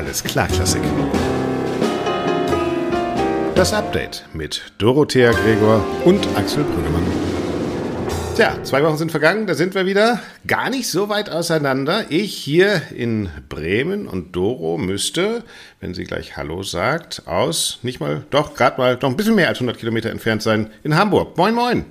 Alles klar, Klassik. Das Update mit Dorothea Gregor und Axel Brüggemann. Tja, zwei Wochen sind vergangen, da sind wir wieder. Gar nicht so weit auseinander. Ich hier in Bremen und Doro müsste, wenn sie gleich Hallo sagt, aus, nicht mal, doch, gerade mal, doch ein bisschen mehr als 100 Kilometer entfernt sein, in Hamburg. Moin, moin.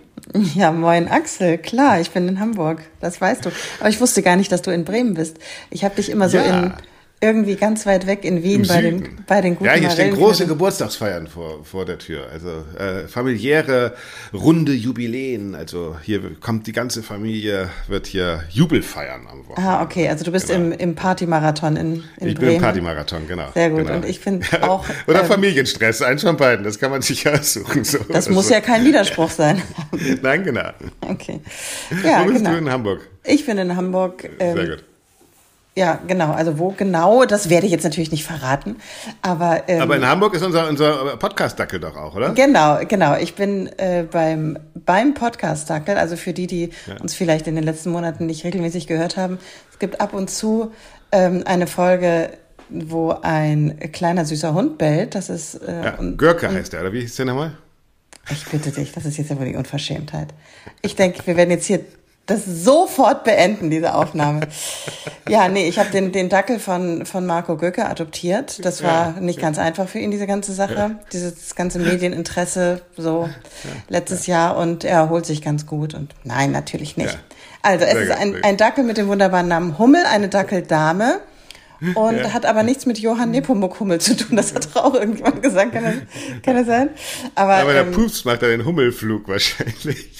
Ja, moin Axel, klar, ich bin in Hamburg, das weißt du. Aber ich wusste gar nicht, dass du in Bremen bist. Ich habe dich immer so Ja. in irgendwie ganz weit weg in Wien bei den, bei den guten Ja, hier stehen große Geburtstagsfeiern vor, vor der Tür. Also äh, familiäre, runde Jubiläen. Also hier kommt die ganze Familie, wird hier Jubel feiern am Wochenende. Ah, okay, also du bist im, im Partymarathon in, in Genau. ich Bremen. bin im Partymarathon, genau. Sehr gut, Genau. und ich finde auch, Oder ähm, Familienstress, eins von beiden, das kann man sich aussuchen. So Das muss so. ja kein Widerspruch sein. Nein, genau. Okay. Ja, Wo bist genau. du in Hamburg? Ich bin in Hamburg. Ähm, Sehr gut. Ja, genau. Also wo genau, das werde ich jetzt natürlich nicht verraten. Aber, ähm, Aber in Hamburg ist unser, unser Podcast-Dackel doch auch, oder? Genau, genau. Ich bin äh, beim, beim Podcast-Dackel, also für die, die uns vielleicht in den letzten Monaten nicht regelmäßig gehört haben, es gibt ab und zu ähm, eine Folge, wo ein kleiner süßer Hund bellt. Das ist äh, Ja, und, Görke heißt der, oder wie hieß der nochmal? ich bitte dich, das ist jetzt ja wohl die Unverschämtheit. Ich denke, wir werden jetzt hier das sofort beenden, diese Aufnahme. Ja, nee, ich habe den, den Dackel von, von Marco Göcke adoptiert. Das war Ja, nicht ganz einfach für ihn, diese ganze Sache. Dieses ganze Medieninteresse so letztes Jahr und er erholt sich ganz gut. Und nein, natürlich nicht. Ja. Also es Sehr ist ein, ein Dackel mit dem wunderbaren Namen Hummel, eine Dackeldame. Und Ja. hat aber nichts mit Johann Nepomuk Hummel zu tun. Das hat auch irgendjemand gesagt. Kann das, kann das sein? Aber, Aber der ähm, Pups macht ja den Hummelflug wahrscheinlich.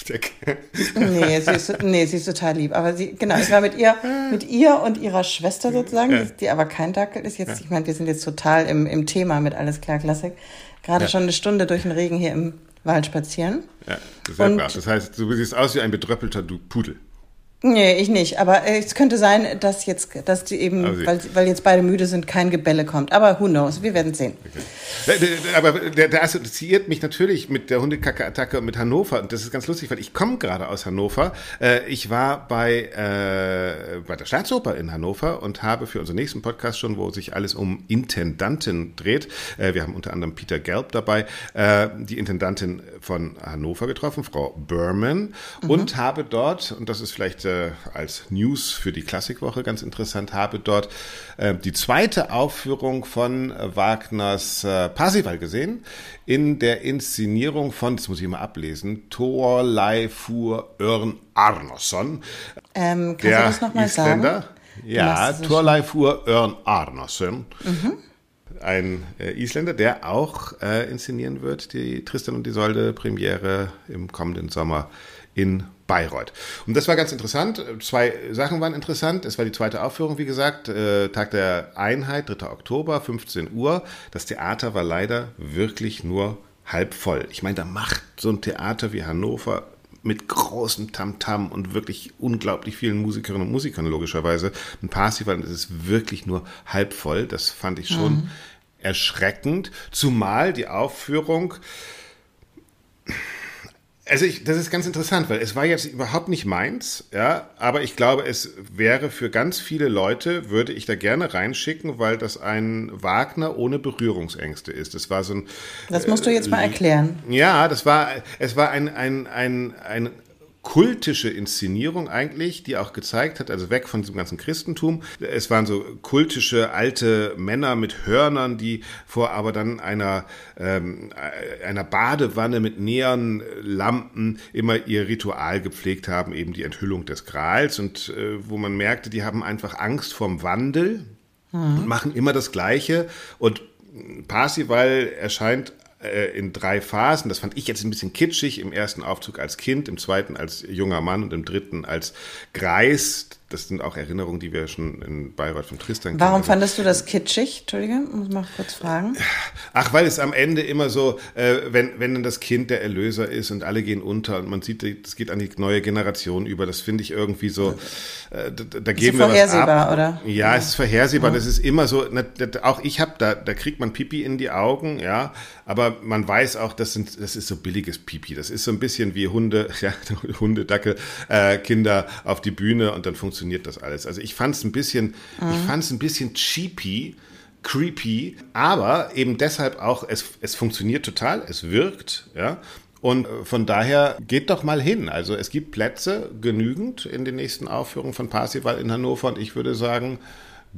Nee, sie ist, nee, sie ist total lieb. Aber sie, genau, ich war mit ihr, mit ihr und ihrer Schwester sozusagen, Ja. die, aber kein Dackel ist jetzt. Ich meine, wir sind jetzt total im, im Thema mit Alles klar Klassik. Gerade Ja. schon eine Stunde durch den Regen hier im Wald spazieren. Ja, sehr Und- brav. Das heißt, du siehst aus wie ein bedröppelter Pudel. Nee, ich nicht. Aber äh, es könnte sein, dass jetzt, dass die eben, Also- weil, weil jetzt beide müde sind, kein Gebelle kommt. Aber who knows? Wir werden sehen. Der- der- Aber der, der assoziiert mich natürlich mit der Hundekacke-Attacke und mit Hannover. Und das ist ganz lustig, weil ich komme gerade aus Hannover. Äh, Ich war bei, äh, bei der Staatsoper in Hannover und habe für unseren nächsten Podcast schon, wo sich alles um Intendanten dreht. äh, Wir haben unter anderem Peter Gelb dabei, äh, die Intendantin von Hannover getroffen, Frau Berman. Und habe dort, und das ist vielleicht äh, als News für die Klassikwoche ganz interessant, habe dort äh, die zweite Aufführung von Wagners äh, Parsival gesehen in der Inszenierung von, das muss ich mal ablesen, Thorleifur Örn Arnoson. Ähm, kannst du das nochmal sagen? Isländer. Ja, so Thorleifur Örn Arnoson. Ein äh, Isländer, der auch äh, inszenieren wird, die Tristan und Isolde Premiere im kommenden Sommer in Bayreuth. Und das war ganz interessant. Zwei Sachen waren interessant. Es war die zweite Aufführung, wie gesagt, äh, Tag der Einheit, 3. Oktober, 15 Uhr. Das Theater war leider wirklich nur halb voll. Ich meine, da macht so ein Theater wie Hannover mit großem Tamtam und wirklich unglaublich vielen Musikerinnen und Musikern logischerweise ein Parsival und es ist wirklich nur halb voll. Das fand ich schon erschreckend, zumal die Aufführung also ich, das ist ganz interessant, weil es war jetzt überhaupt nicht meins, ja, aber ich glaube, es wäre für ganz viele Leute, würde ich da gerne reinschicken, weil das ein Wagner ohne Berührungsängste ist. Das war so ein, Das musst du jetzt mal erklären. ja, das war, es war ein, ein, ein, ein kultische Inszenierung eigentlich, die auch gezeigt hat, also weg von diesem ganzen Christentum. Es waren so kultische alte Männer mit Hörnern, die vor aber dann einer, ähm, einer Badewanne mit Neonlampen immer ihr Ritual gepflegt haben, eben die Enthüllung des Grals und äh, wo man merkte, die haben einfach Angst vorm Wandel und machen immer das Gleiche und Parsival erscheint äh, in drei Phasen. Das fand ich jetzt ein bisschen kitschig. Im ersten Aufzug als Kind, im zweiten als junger Mann und im dritten als Greis. Das sind auch Erinnerungen, die wir schon in Bayreuth von Tristan kennen. Warum Also- fandest du das kitschig? Entschuldige, muss mal kurz fragen. Ach, weil es am Ende immer so, äh, wenn, wenn dann das Kind der Erlöser ist und alle gehen unter und man sieht, das geht an die neue Generation über, das finde ich irgendwie so, äh, da, da geben wir was vorhersehbar, ab. oder? Ja, es ist vorhersehbar. Das ist immer so, na, da- auch ich habe, da, da kriegt man Pipi in die Augen, ja, aber man weiß auch, das, sind, das ist so billiges Pipi. Das ist so ein bisschen wie Hunde, ja, Hunde, Dackel, äh, Kinder auf die Bühne und dann funktioniert das alles. Also ich fand es ein bisschen, ich fand es ein bisschen cheapy, creepy, aber eben deshalb auch, es, es funktioniert total, es wirkt, ja. Und äh, von daher geht doch mal hin. Also es gibt Plätze genügend in den nächsten Aufführungen von Parsival in Hannover und ich würde sagen,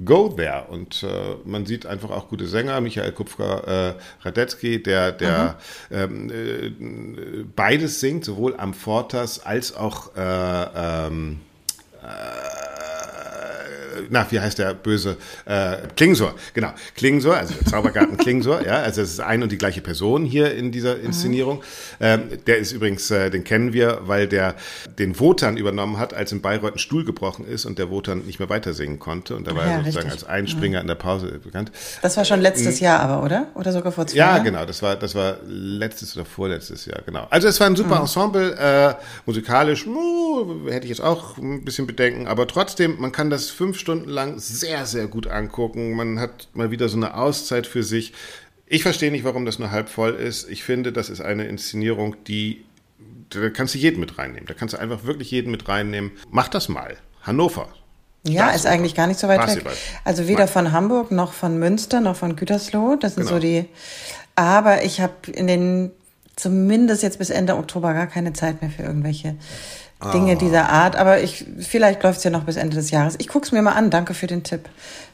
go there. Und äh, man sieht einfach auch gute Sänger, Michael Kupfer äh, Radetzky, der, der ähm, äh, beides singt, sowohl am Fortas als auch äh, ähm, äh, na, wie heißt der böse? Äh, Klingsor, genau. Klingsor, also Zaubergarten Klingsor, ja, also es ist ein und die gleiche Person hier in dieser mhm. Inszenierung. Mhm. Ähm, der ist übrigens, äh, den kennen wir, weil der den Wotan übernommen hat, als in Bayreuth ein Stuhl gebrochen ist und der Wotan nicht mehr weiter singen konnte. Und da war ja, er sozusagen richtig. als Einspringer mhm. in der Pause bekannt. Das war schon letztes mhm. Jahr aber, oder? Oder sogar vor zwei Ja, Jahren? genau. Das war, das war letztes oder vorletztes Jahr, genau. Also es war ein super mhm. Ensemble, äh, musikalisch, uh, hätte ich jetzt auch ein bisschen Bedenken, aber trotzdem, man kann das fünf Stunden lang sehr, sehr gut angucken. Man hat mal wieder so eine Auszeit für sich. Ich verstehe nicht, warum das nur halb voll ist. Ich finde, das ist eine Inszenierung, die, da kannst du jeden mit reinnehmen. Da kannst du einfach wirklich jeden mit reinnehmen. Mach das mal. Hannover. Ja, ist eigentlich gar nicht so weit weg. Also weder von Hamburg noch von Münster noch von Gütersloh. Das sind genau. so die. Aber ich habe in den zumindest jetzt bis Ende Oktober gar keine Zeit mehr für irgendwelche Dinge dieser Art. Aber ich, vielleicht läuft es ja noch bis Ende des Jahres. Ich gucke es mir mal an. Danke für den Tipp.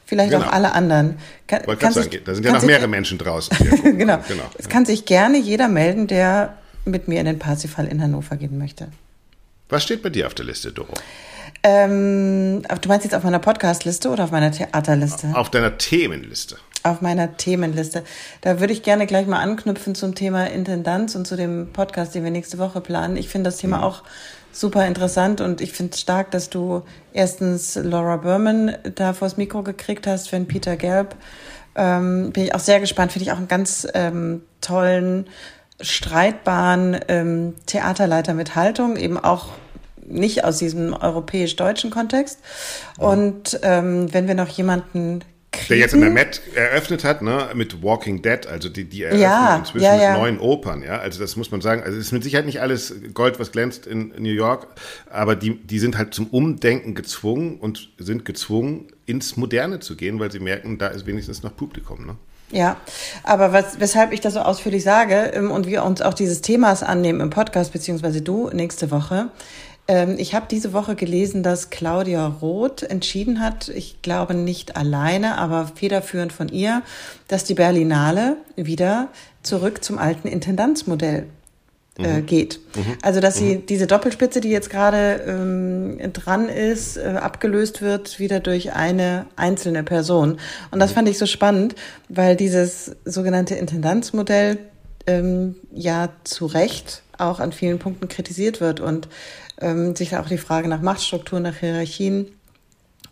Vielleicht genau. auch alle anderen. Kann, kann sagen, sich, da sind ja noch mehrere Menschen draußen. genau. genau. Es kann sich gerne jeder melden, der mit mir in den Parsifal in Hannover gehen möchte. Was steht bei dir auf der Liste, Doro? Ähm, du meinst jetzt auf meiner Podcast-Liste oder auf meiner Theaterliste? Auf deiner Themenliste. Auf meiner Themenliste. Da würde ich gerne gleich mal anknüpfen zum Thema Intendanz und zu dem Podcast, den wir nächste Woche planen. Ich finde das Thema mhm. auch super interessant und ich finde es stark, dass du erstens Laura Berman da vors Mikro gekriegt hast, wenn Peter Gelb. Ähm, bin ich auch sehr gespannt, finde ich auch einen ganz ähm, tollen, streitbaren ähm, Theaterleiter mit Haltung, eben auch nicht aus diesem europäisch-deutschen Kontext. Und ähm, wenn wir noch jemanden kriegen. Der jetzt in der Met eröffnet hat, ne, mit Walking Dead, also die, die eröffnen ja, inzwischen ja, ja. mit neuen Opern, ja. Also das muss man sagen. Also es ist mit Sicherheit nicht alles Gold, was glänzt in New York, aber die, die sind halt zum Umdenken gezwungen und sind gezwungen, ins Moderne zu gehen, weil sie merken, da ist wenigstens noch Publikum, ne? Ja, aber was, weshalb ich das so ausführlich sage ähm, und wir uns auch dieses Themas annehmen im Podcast, beziehungsweise du nächste Woche, ich habe diese Woche gelesen, dass Claudia Roth entschieden hat, ich glaube nicht alleine, aber federführend von ihr, dass die Berlinale wieder zurück zum alten Intendanzmodell äh, mhm. geht. Mhm. Also dass sie mhm. diese Doppelspitze, die jetzt gerade ähm, dran ist, äh, abgelöst wird wieder durch eine einzelne Person. Und das mhm. fand ich so spannend, weil dieses sogenannte Intendanzmodell ähm, ja zu Recht auch an vielen Punkten kritisiert wird und ähm, sich auch die Frage nach Machtstrukturen, nach Hierarchien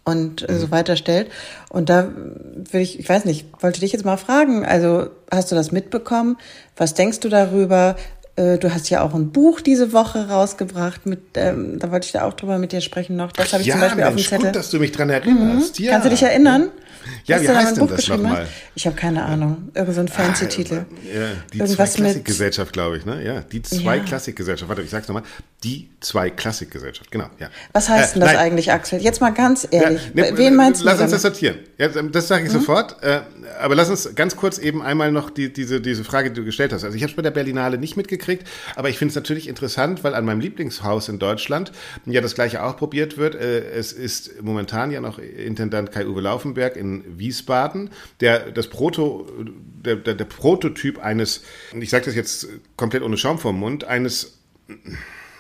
und äh, mhm. so weiter stellt. Und da würde ich, ich weiß nicht, wollte dich jetzt mal fragen, also hast du das mitbekommen? Was denkst du darüber? Äh, du hast ja auch ein Buch diese Woche rausgebracht, mit, ähm, da wollte ich da auch drüber mit dir sprechen noch. Das habe ich ja, zum Beispiel Mensch, auf dem Zettel. Gut, dass du mich dran erinnerst. Mhm. Ja. Kannst du dich erinnern? Ja, wie heißt denn das nochmal? Ich habe keine Ahnung. Irgend so ein fancy ah, Titel. Ja, die Irgendwas zwei Klassikgesellschaft, glaube ich, ne? Ja, die zwei ja. Klassikgesellschaft. Warte, ich sag's nochmal. Die zwei Klassikgesellschaft, genau, ja. Was heißt äh, denn das eigentlich, Axel? Jetzt mal ganz ehrlich. Ja, ne, Wen meinst lass du? Lass uns das sortieren. Ja, das sage ich mhm. sofort. Äh, aber lass uns ganz kurz eben einmal noch die, diese, diese Frage, die du gestellt hast. Also ich habe es bei der Berlinale nicht mitgekriegt, aber ich finde es natürlich interessant, weil an meinem Lieblingshaus in Deutschland ja das gleiche auch probiert wird. Äh, es ist momentan ja noch Intendant Kai-Uwe Laufenberg in Wiesbaden, der das Proto, der, der, der Prototyp eines, ich sage das jetzt komplett ohne Schaum vom Mund, eines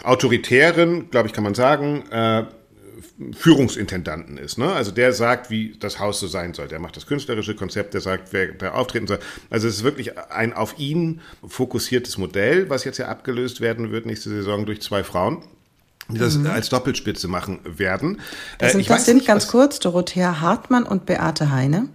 autoritären, glaube ich, kann man sagen, äh, Führungsintendanten ist. Ne? Also der sagt, wie das Haus so sein soll. Der macht das künstlerische Konzept, der sagt, wer da auftreten soll. Also es ist wirklich ein auf ihn fokussiertes Modell, was jetzt ja abgelöst werden wird nächste Saison durch zwei Frauen die das mhm. als Doppelspitze machen werden. Das sind, äh, das sind ganz kurz Dorothea Hartmann und Beate Heine.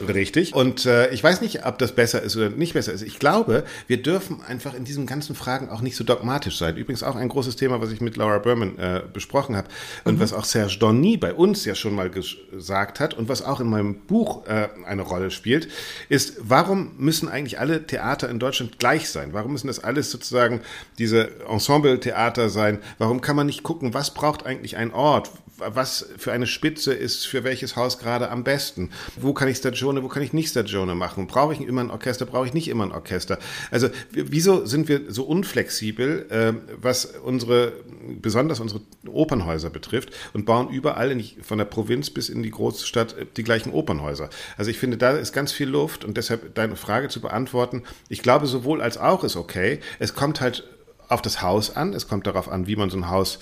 Richtig. Und äh, ich weiß nicht, ob das besser ist oder nicht besser ist. Ich glaube, wir dürfen einfach in diesen ganzen Fragen auch nicht so dogmatisch sein. Übrigens auch ein großes Thema, was ich mit Laura Berman äh, besprochen habe und mhm. was auch Serge Donny bei uns ja schon mal gesagt hat und was auch in meinem Buch äh, eine Rolle spielt, ist, warum müssen eigentlich alle Theater in Deutschland gleich sein? Warum müssen das alles sozusagen diese Ensemble-Theater sein? Warum kann man nicht gucken, was braucht eigentlich ein Ort? Was für eine Spitze ist für welches Haus gerade am besten? Wo kann ich Stagione, wo kann ich nicht Stagione machen? Brauche ich immer ein Orchester, brauche ich nicht immer ein Orchester? Also wieso sind wir so unflexibel, äh, was unsere, besonders unsere Opernhäuser betrifft und bauen überall in, von der Provinz bis in die Großstadt die gleichen Opernhäuser? Also ich finde, da ist ganz viel Luft und deshalb deine Frage zu beantworten, ich glaube sowohl als auch ist okay. Es kommt halt auf das Haus an, es kommt darauf an, wie man so ein Haus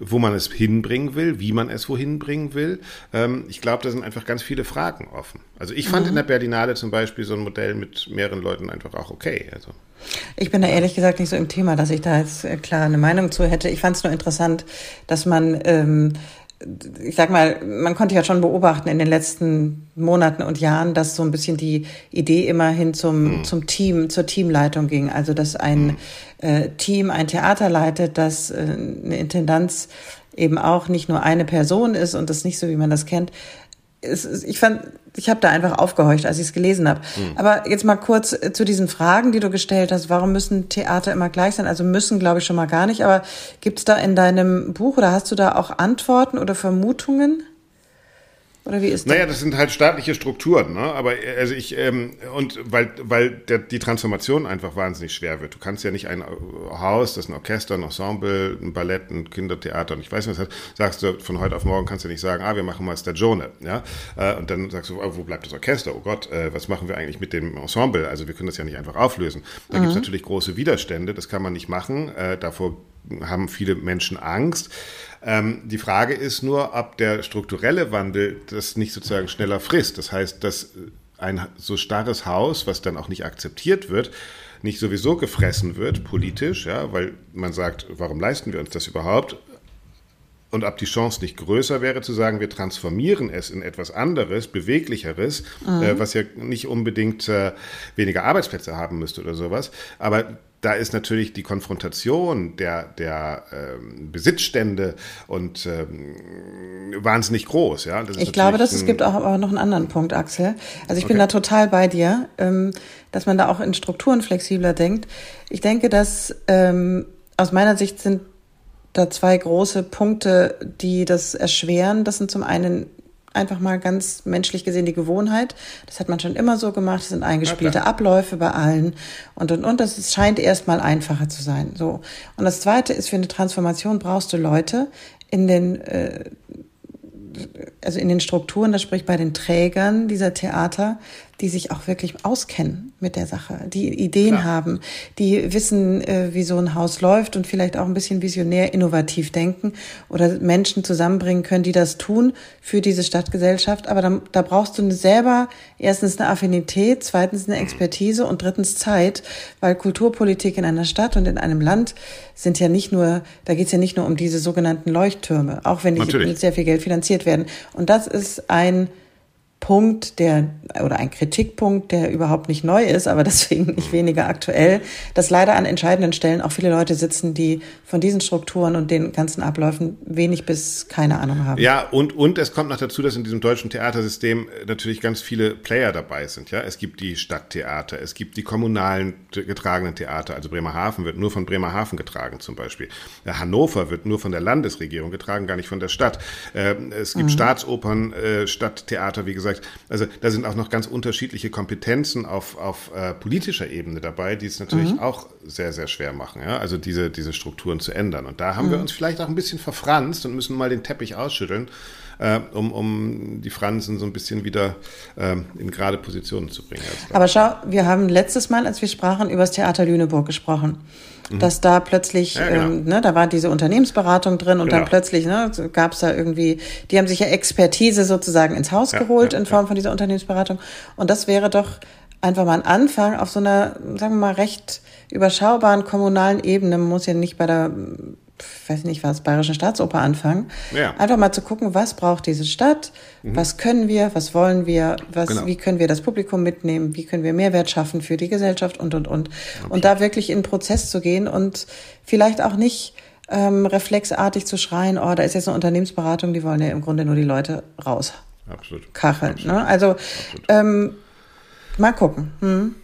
wo man es hinbringen will, wie man es wohin bringen will. Ähm, ich glaube, da sind einfach ganz viele Fragen offen. Also ich fand mhm. in der Berlinale zum Beispiel so ein Modell mit mehreren Leuten einfach auch okay. Also. Ich bin da ehrlich gesagt nicht so im Thema, dass ich da jetzt äh, klar eine Meinung zu hätte. Ich fand es nur interessant, dass man ähm, ich sag mal, man konnte ja schon beobachten in den letzten Monaten und Jahren, dass so ein bisschen die Idee immer hin zum, mhm. zum Team, zur Teamleitung ging. Also, dass ein mhm. äh, Team ein Theater leitet, dass äh, eine Intendanz eben auch nicht nur eine Person ist und das nicht so, wie man das kennt, es, ich fand, ich habe da einfach aufgehorcht, als ich es gelesen habe. Mhm. Aber jetzt mal kurz äh, zu diesen Fragen, die du gestellt hast. Warum müssen Theater immer gleich sein? Also müssen, glaube ich, schon mal gar nicht. Aber gibt es da in deinem Buch oder hast du da auch Antworten oder Vermutungen? Oder wie ist das? Naja, das sind halt staatliche Strukturen, ne? Aber also ich, ähm, und weil, weil der, die Transformation einfach wahnsinnig schwer wird. Du kannst ja nicht ein Haus, das ein Orchester, ein Ensemble, ein Ballett, ein Kindertheater und ich weiß nicht was hat, sagst du von heute auf morgen kannst du nicht sagen, ah, wir machen mal Stagione, ja? Äh, und dann sagst du, oh, wo bleibt das Orchester? Oh Gott, äh, was machen wir eigentlich mit dem Ensemble? Also wir können das ja nicht einfach auflösen. Da mhm. gibt es natürlich große Widerstände, das kann man nicht machen. Äh, davor haben viele Menschen Angst. Ähm, die Frage ist nur, ob der strukturelle Wandel das nicht sozusagen schneller frisst. Das heißt, dass ein so starres Haus, was dann auch nicht akzeptiert wird, nicht sowieso gefressen wird politisch, ja, weil man sagt, warum leisten wir uns das überhaupt? Und ob die Chance nicht größer wäre, zu sagen, wir transformieren es in etwas anderes, beweglicheres, mhm. äh, was ja nicht unbedingt äh, weniger Arbeitsplätze haben müsste oder sowas. Aber da ist natürlich die Konfrontation der, der ähm, Besitzstände und ähm, wahnsinnig groß. Ja? ich glaube, dass es gibt auch aber noch einen anderen Punkt, Axel. Also ich okay. bin da total bei dir, ähm, dass man da auch in Strukturen flexibler denkt. Ich denke, dass ähm, aus meiner Sicht sind da zwei große Punkte, die das erschweren. Das sind zum einen einfach mal ganz menschlich gesehen die Gewohnheit. Das hat man schon immer so gemacht. Das sind eingespielte okay. Abläufe bei allen und und und. Das scheint erstmal einfacher zu sein. So. Und das Zweite ist für eine Transformation brauchst du Leute in den äh, also in den Strukturen, das spricht bei den Trägern dieser Theater, die sich auch wirklich auskennen mit der Sache, die Ideen Klar. haben, die wissen, äh, wie so ein Haus läuft und vielleicht auch ein bisschen visionär, innovativ denken oder Menschen zusammenbringen können, die das tun für diese Stadtgesellschaft. Aber da, da brauchst du selber erstens eine Affinität, zweitens eine Expertise und drittens Zeit, weil Kulturpolitik in einer Stadt und in einem Land sind ja nicht nur, da geht es ja nicht nur um diese sogenannten Leuchttürme, auch wenn die Natürlich. mit sehr viel Geld finanziert werden. Und das ist ein Punkt, der oder ein Kritikpunkt, der überhaupt nicht neu ist, aber deswegen nicht weniger aktuell, dass leider an entscheidenden Stellen auch viele Leute sitzen, die von diesen Strukturen und den ganzen Abläufen wenig bis keine Ahnung haben. Ja, und, und es kommt noch dazu, dass in diesem deutschen Theatersystem natürlich ganz viele Player dabei sind. Ja, es gibt die Stadttheater, es gibt die kommunalen getragenen Theater. Also Bremerhaven wird nur von Bremerhaven getragen zum Beispiel. Hannover wird nur von der Landesregierung getragen, gar nicht von der Stadt. Ähm, es gibt mhm. Staatsopern, äh, Stadttheater, wie gesagt gesagt, also da sind auch noch ganz unterschiedliche Kompetenzen auf, auf äh, politischer Ebene dabei, die es natürlich mhm. auch sehr, sehr schwer machen, ja? also diese, diese Strukturen zu ändern. Und da haben mhm. wir uns vielleicht auch ein bisschen verfranst und müssen mal den Teppich ausschütteln, äh, um, um die Fransen so ein bisschen wieder äh, in gerade Positionen zu bringen. Aber schau, wir haben letztes Mal, als wir sprachen, über das Theater Lüneburg gesprochen. Mhm. dass da plötzlich, ja, genau. ähm, ne, da war diese Unternehmensberatung drin und genau. dann plötzlich ne, gab es da irgendwie, die haben sich ja Expertise sozusagen ins Haus ja, geholt ja, in Form von dieser Unternehmensberatung. Und das wäre doch einfach mal ein Anfang auf so einer, sagen wir mal, recht überschaubaren kommunalen Ebene. Man muss ja nicht bei der weiß nicht was, Bayerische Staatsoper anfangen. Ja. Einfach mal zu gucken, was braucht diese Stadt, mhm. was können wir, was wollen wir, was, genau. wie können wir das Publikum mitnehmen, wie können wir Mehrwert schaffen für die Gesellschaft und, und, und. Okay. Und da wirklich in den Prozess zu gehen und vielleicht auch nicht ähm, reflexartig zu schreien, oh, da ist jetzt eine Unternehmensberatung, die wollen ja im Grunde nur die Leute raus. Absolut. Kacheln. Ne? Also Absolut. Ähm, mal gucken. Hm.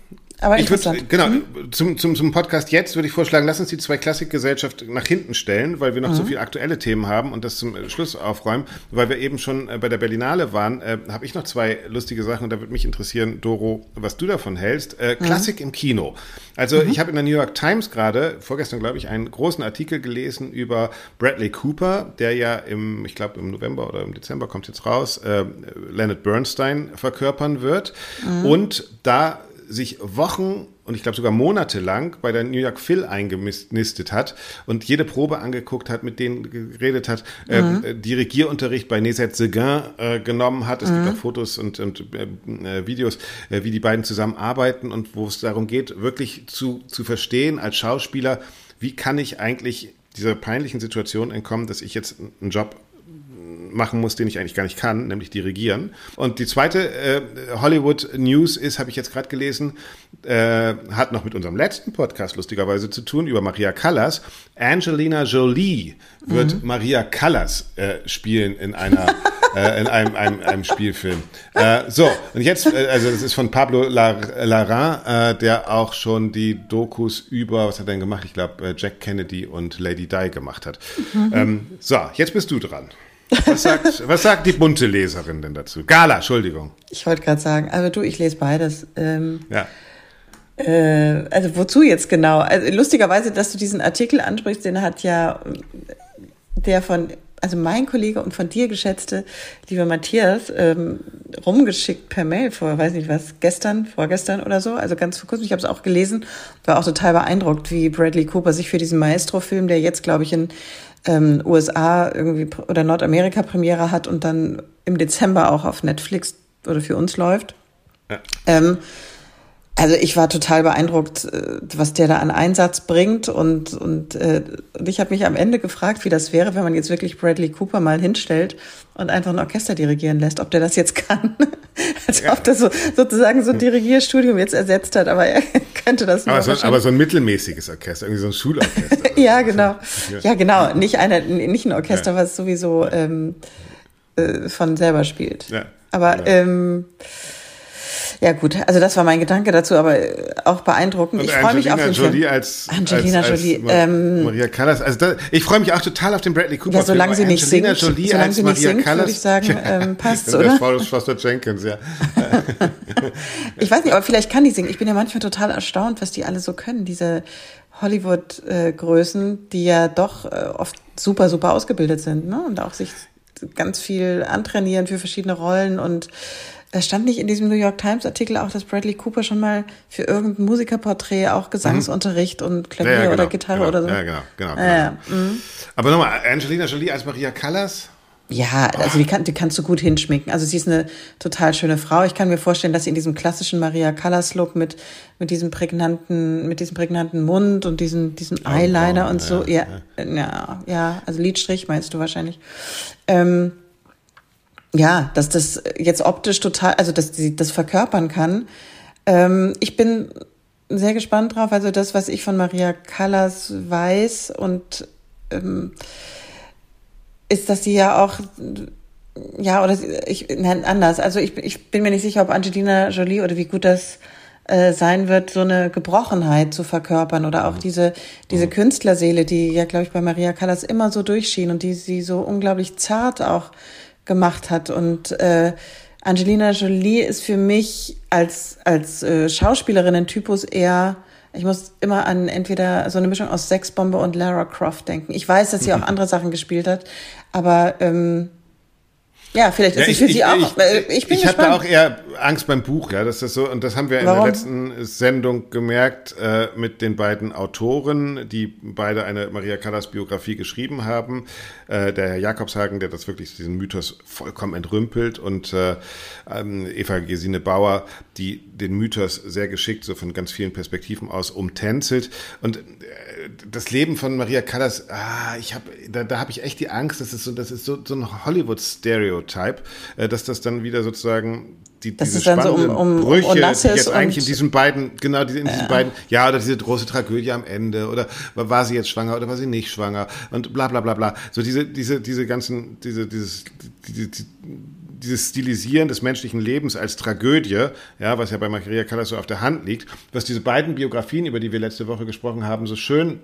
Aber ich interessant. Würd, genau, mhm. zum, zum, zum Podcast jetzt würde ich vorschlagen, lass uns die zwei Klassikgesellschaft nach hinten stellen, weil wir noch mhm. so viele aktuelle Themen haben und das zum Schluss aufräumen. Weil wir eben schon äh, bei der Berlinale waren, äh, habe ich noch zwei lustige Sachen und da würde mich interessieren, Doro, was du davon hältst. Äh, Klassik mhm. im Kino. Also mhm. ich habe in der New York Times gerade, vorgestern glaube ich, einen großen Artikel gelesen über Bradley Cooper, der ja im, ich glaube im November oder im Dezember kommt jetzt raus, äh, Leonard Bernstein verkörpern wird. Mhm. Und da sich Wochen und ich glaube sogar monatelang bei der New York Phil eingenistet hat und jede Probe angeguckt hat, mit denen geredet hat, ähm, mhm. äh, Dirigierunterricht bei Nezet Seguin äh, genommen hat. Es mhm. gibt auch Fotos und, und äh, Videos, äh, wie die beiden zusammenarbeiten und wo es darum geht, wirklich zu, zu verstehen als Schauspieler, wie kann ich eigentlich dieser peinlichen Situation entkommen, dass ich jetzt einen Job machen muss, den ich eigentlich gar nicht kann, nämlich dirigieren. Und die zweite äh, Hollywood News ist, habe ich jetzt gerade gelesen, äh, hat noch mit unserem letzten Podcast lustigerweise zu tun, über Maria Callas. Angelina Jolie wird mhm. Maria Callas äh, spielen in einer äh, in einem, einem, einem Spielfilm. Äh, so, und jetzt, äh, also das ist von Pablo Larrain, der auch schon die Dokus über, was hat er denn gemacht? Ich glaube, Jack Kennedy und Lady Di gemacht hat. Mhm. Ähm, so, jetzt bist du dran. Was sagt, was sagt die bunte Leserin denn dazu? Gala, Entschuldigung. Ich wollte gerade sagen, aber du, ich lese beides. Ähm, ja. Äh, also wozu jetzt genau? Also lustigerweise, dass du diesen Artikel ansprichst, den hat ja der von, also mein Kollege und von dir geschätzte, lieber Matthias, ähm, rumgeschickt per Mail vor, weiß nicht was, gestern, vorgestern oder so, also ganz vor kurzem. Ich habe es auch gelesen, war auch total beeindruckt, wie Bradley Cooper sich für diesen Maestro-Film, der jetzt, glaube ich, in ähm, USA irgendwie oder Nordamerika Premiere hat und dann im Dezember auch auf Netflix oder für uns läuft. Ja. Ähm, also ich war total beeindruckt, äh, was der da an Einsatz bringt und und, äh, und ich habe mich am Ende gefragt, wie das wäre, wenn man jetzt wirklich Bradley Cooper mal hinstellt und einfach ein Orchester dirigieren lässt, ob der das jetzt kann, als ja. ob der so sozusagen so ein Dirigierstudium jetzt ersetzt hat, aber er könnte das aber so, aber so ein mittelmäßiges Orchester, irgendwie so ein Schulorchester. ja, genau, ja genau, nicht eine, nicht ein Orchester, ja. was sowieso ähm, äh, von selber spielt. Ja. Aber genau. ähm, ja gut, also das war mein Gedanke dazu, aber auch beeindruckend. Und ich freue mich auf den Jolie Film. Als, Angelina als, Jolie. Als ähm, Maria Callas. Also da, ich freue mich auch total auf den Bradley Cooper. Ja, solange sie nicht Angelina singt, Jolie solange sie nicht singt, würde ich sagen, ähm, passt oder? Das Foster Jenkins, ja. ich weiß nicht, aber vielleicht kann die singen. Ich bin ja manchmal total erstaunt, was die alle so können. Diese Hollywood-Größen, die ja doch äh, oft super, super ausgebildet sind, ne? Und auch sich ganz viel antrainieren für verschiedene Rollen und da stand nicht in diesem New York Times Artikel auch, dass Bradley Cooper schon mal für irgendein Musikerporträt auch Gesangsunterricht mhm. und Klavier ja, ja, genau, oder Gitarre genau, oder so. Ja, genau, genau. genau. Mhm. Aber nochmal, Angelina Jolie als Maria Callas? Ja, also die, kann, die kannst du gut hinschminken. Also sie ist eine total schöne Frau. Ich kann mir vorstellen, dass sie in diesem klassischen Maria Callas Look mit mit diesem prägnanten mit diesem prägnanten Mund und diesem diesem Eyeliner oh, oh, und so, ja, ja, ja, ja, also Lidstrich meinst du wahrscheinlich. Ähm, ja, dass das jetzt optisch total, also dass sie das verkörpern kann. Ähm, ich bin sehr gespannt drauf. Also das, was ich von Maria Callas weiß und ähm, ist, dass sie ja auch ja, oder ich nein, anders. Also ich, ich bin mir nicht sicher, ob Angelina Jolie oder wie gut das äh, sein wird, so eine Gebrochenheit zu verkörpern oder auch mhm. diese, diese mhm. Künstlerseele, die ja, glaube ich, bei Maria Callas immer so durchschien und die sie so unglaublich zart auch gemacht hat. Und äh, Angelina Jolie ist für mich als, als äh, Schauspielerin ein Typus eher, ich muss immer an entweder so eine Mischung aus Sexbombe und Lara Croft denken. Ich weiß, dass sie auch andere Sachen gespielt hat, aber ähm, ja, vielleicht ist ja, es für ich, Sie auch. Ich, ich, bin ich hatte auch eher Angst beim Buch, ja, das ist so und das haben wir in Warum? der letzten Sendung gemerkt äh, mit den beiden Autoren, die beide eine Maria Callas Biografie geschrieben haben. Äh, der Herr Jakobshagen, der das wirklich diesen Mythos vollkommen entrümpelt und äh, ähm, Eva Gesine Bauer, die den Mythos sehr geschickt so von ganz vielen Perspektiven aus umtänzelt und äh, das Leben von Maria Callas, ah, ich habe da, da habe ich echt die Angst, das ist so das ist so, so ein Hollywood Stereo Stereotype, äh, dass das dann wieder sozusagen die, das diese ist dann so um, um, Brüche, die jetzt eigentlich in diesen beiden, genau, die, in diesen Ja. beiden, ja, oder diese große Tragödie am Ende, oder war sie jetzt schwanger oder war sie nicht schwanger und bla bla bla bla. So diese, diese, diese ganzen, diese, dieses, diese, die, dieses Stilisieren des menschlichen Lebens als Tragödie, ja, was ja bei Maria Callas so auf der Hand liegt, was diese beiden Biografien, über die wir letzte Woche gesprochen haben, so schön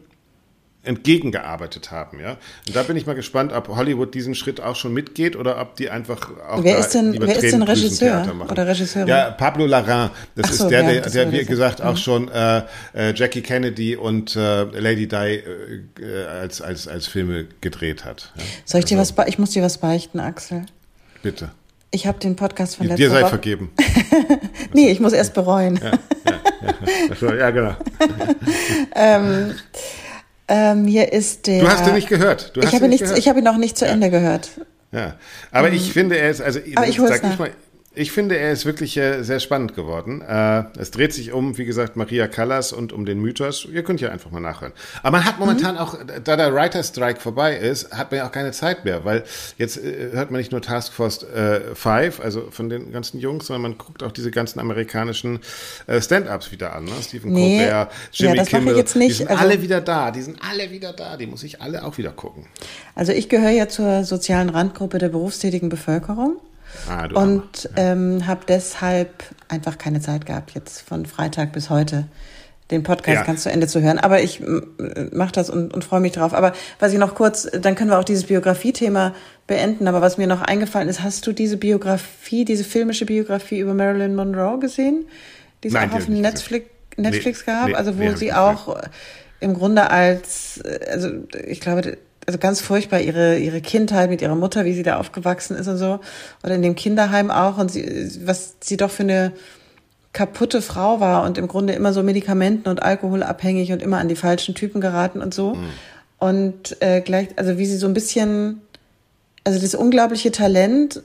entgegengearbeitet haben, ja. Und da bin ich mal gespannt, ob Hollywood diesen Schritt auch schon mitgeht oder ob die einfach auch Wer da ist denn- wer ist denn Regisseur oder Regisseurin? Ja, Pablo Larraín. Das Ach ist so, der, ja, der, der wie gesagt auch schon äh, äh, Jackie Kennedy und äh, Lady Di äh, äh, als als als Filme gedreht hat. Ja. Soll ich dir Also, was, ich muss dir was beichten, Axel. Bitte. Ich habe den Podcast von letzter Dir sei Woche. vergeben. Nee, ich muss erst bereuen. Ach so, ja, genau. Ähm, hier ist der. Du hast ihn nicht gehört. Du ich habe ihn nicht, ich habe ihn noch nicht zu Ende gehört. Ja, aber ich finde, er ist, also Aber ich sag ich mal, ich finde, er ist wirklich äh, sehr spannend geworden. Äh, es dreht sich um, wie gesagt, Maria Callas und um den Mythos. Ihr könnt ja einfach mal nachhören. Aber man hat Mhm. momentan auch, da der Writer Strike vorbei ist, hat man ja auch keine Zeit mehr, weil jetzt äh, hört man nicht nur Task Force äh, 5, also von den ganzen Jungs, sondern man guckt auch diese ganzen amerikanischen Stand-ups wieder an. Ne? Stephen Nee. Colbert, Ja, Jimmy ich Kimmel. jetzt nicht. Die sind Also- alle wieder da. Die sind alle wieder da. Die muss ich alle auch wieder gucken. Also ich gehöre ja zur sozialen Randgruppe der berufstätigen Bevölkerung Ah, und ähm, habe deshalb einfach keine Zeit gehabt, jetzt von Freitag bis heute den Podcast Ja. ganz zu Ende zu hören. Aber ich mache das und, und freue mich drauf. Aber was ich noch kurz, dann können wir auch dieses Biografie-Thema beenden. Aber was mir noch eingefallen ist, hast du diese Biografie, diese filmische Biografie über Marilyn Monroe gesehen? Die es auch auf Netflix, Netflix Nee, gab, nee, also wo nee, sie auch im Grunde als, äh, also ich glaube, also ganz furchtbar ihre ihre Kindheit mit ihrer Mutter, wie sie da aufgewachsen ist und so, oder in dem Kinderheim auch und sie, was sie doch für eine kaputte Frau war und im Grunde immer so Medikamenten und Alkoholabhängig und immer an die falschen Typen geraten und so und äh, gleich, also wie sie so ein bisschen, also das unglaubliche Talent,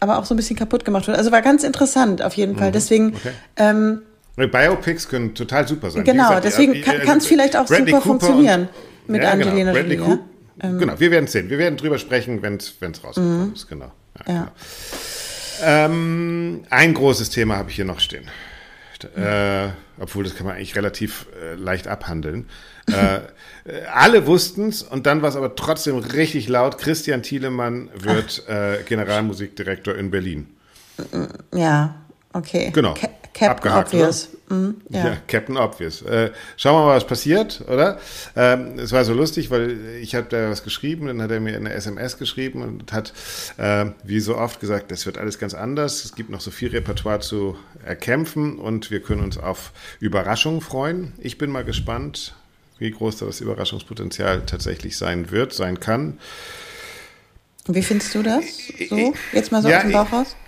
aber auch so ein bisschen kaputt gemacht wird. Also war ganz interessant auf jeden Fall. Deswegen Okay. ähm, Biopics können total super sein. Genau, gesagt, deswegen kann- äh, kann's vielleicht auch Bradley super Cooper funktionieren mit ja, Angelina genau. Bradley Jolie, Cooper, Genau, wir werden es sehen. Wir werden drüber sprechen, wenn es rausgekommen ist. Genau. Ja, Ja. Genau. Ähm, ein großes Thema habe ich hier noch stehen. Äh, obwohl, das kann man eigentlich relativ äh, leicht abhandeln. äh, äh, alle wussten es und dann war es aber trotzdem richtig laut. Christian Thielemann wird äh, Generalmusikdirektor in Berlin. ja, okay. Genau. Ca Captain Abgehakt, Obvious. Mhm, Ja, ja. Captain Obvious. Äh, schauen wir mal, was passiert, oder? Ähm, es war so lustig, weil ich habe da was geschrieben, dann hat er mir eine SMS geschrieben und hat, äh, wie so oft gesagt, das wird alles ganz anders. Es gibt noch so viel Repertoire zu erkämpfen und wir können uns auf Überraschungen freuen. Ich bin mal gespannt, wie groß da das Überraschungspotenzial tatsächlich sein wird, sein kann. Wie findest du das? So? Jetzt mal so Ja, aus dem Bauch raus? Ich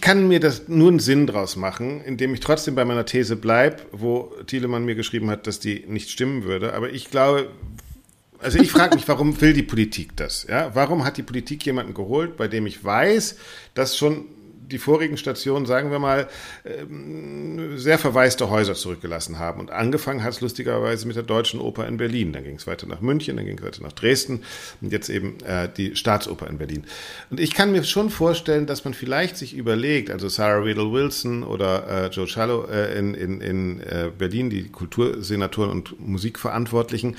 kann mir das nur einen Sinn draus machen, indem ich trotzdem bei meiner These bleibe, wo Thielemann mir geschrieben hat, dass die nicht stimmen würde. Aber ich glaube, also ich frage mich, warum will die Politik das? Ja? Warum hat die Politik jemanden geholt, bei dem ich weiß, dass schon die vorigen Stationen, sagen wir mal, ähm, sehr verwaiste Häuser zurückgelassen haben. Und angefangen hat es lustigerweise mit der Deutschen Oper in Berlin. Dann ging es weiter nach München, dann ging es weiter nach Dresden und jetzt eben äh, die Staatsoper in Berlin. Und ich kann mir schon vorstellen, dass man vielleicht sich überlegt, also Sarah Riddle Wilson oder äh, Joe Shallow äh, in, in, in äh, Berlin, die Kultursenatoren und Musikverantwortlichen,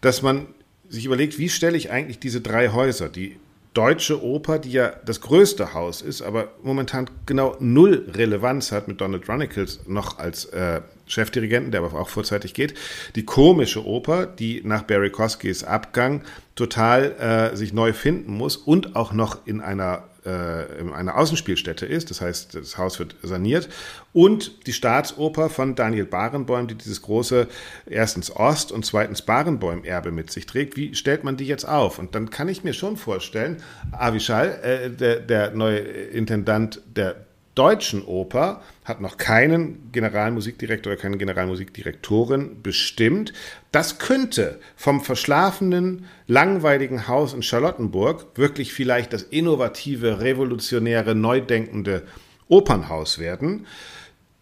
dass man sich überlegt, wie stelle ich eigentlich diese drei Häuser, die Deutsche Oper, die ja das größte Haus ist, aber momentan genau null Relevanz hat mit Donald Runnekels noch als äh, Chefdirigenten, der aber auch vorzeitig geht. Die komische Oper, die nach Barry Koskis Abgang total äh, sich neu finden muss und auch noch in einer äh, in einer Außenspielstätte ist. Das heißt, das Haus wird saniert. Und die Staatsoper von Daniel Barenboim, die dieses große erstens Ost- und zweitens Barenboim-Erbe mit sich trägt. Wie stellt man die jetzt auf? Und dann kann ich mir schon vorstellen, Avichal, äh, der, der neue Intendant der Deutschen Oper hat noch keinen Generalmusikdirektor oder keine Generalmusikdirektorin bestimmt. Das könnte vom verschlafenen, langweiligen Haus in Charlottenburg wirklich vielleicht das innovative, revolutionäre, neu denkende Opernhaus werden.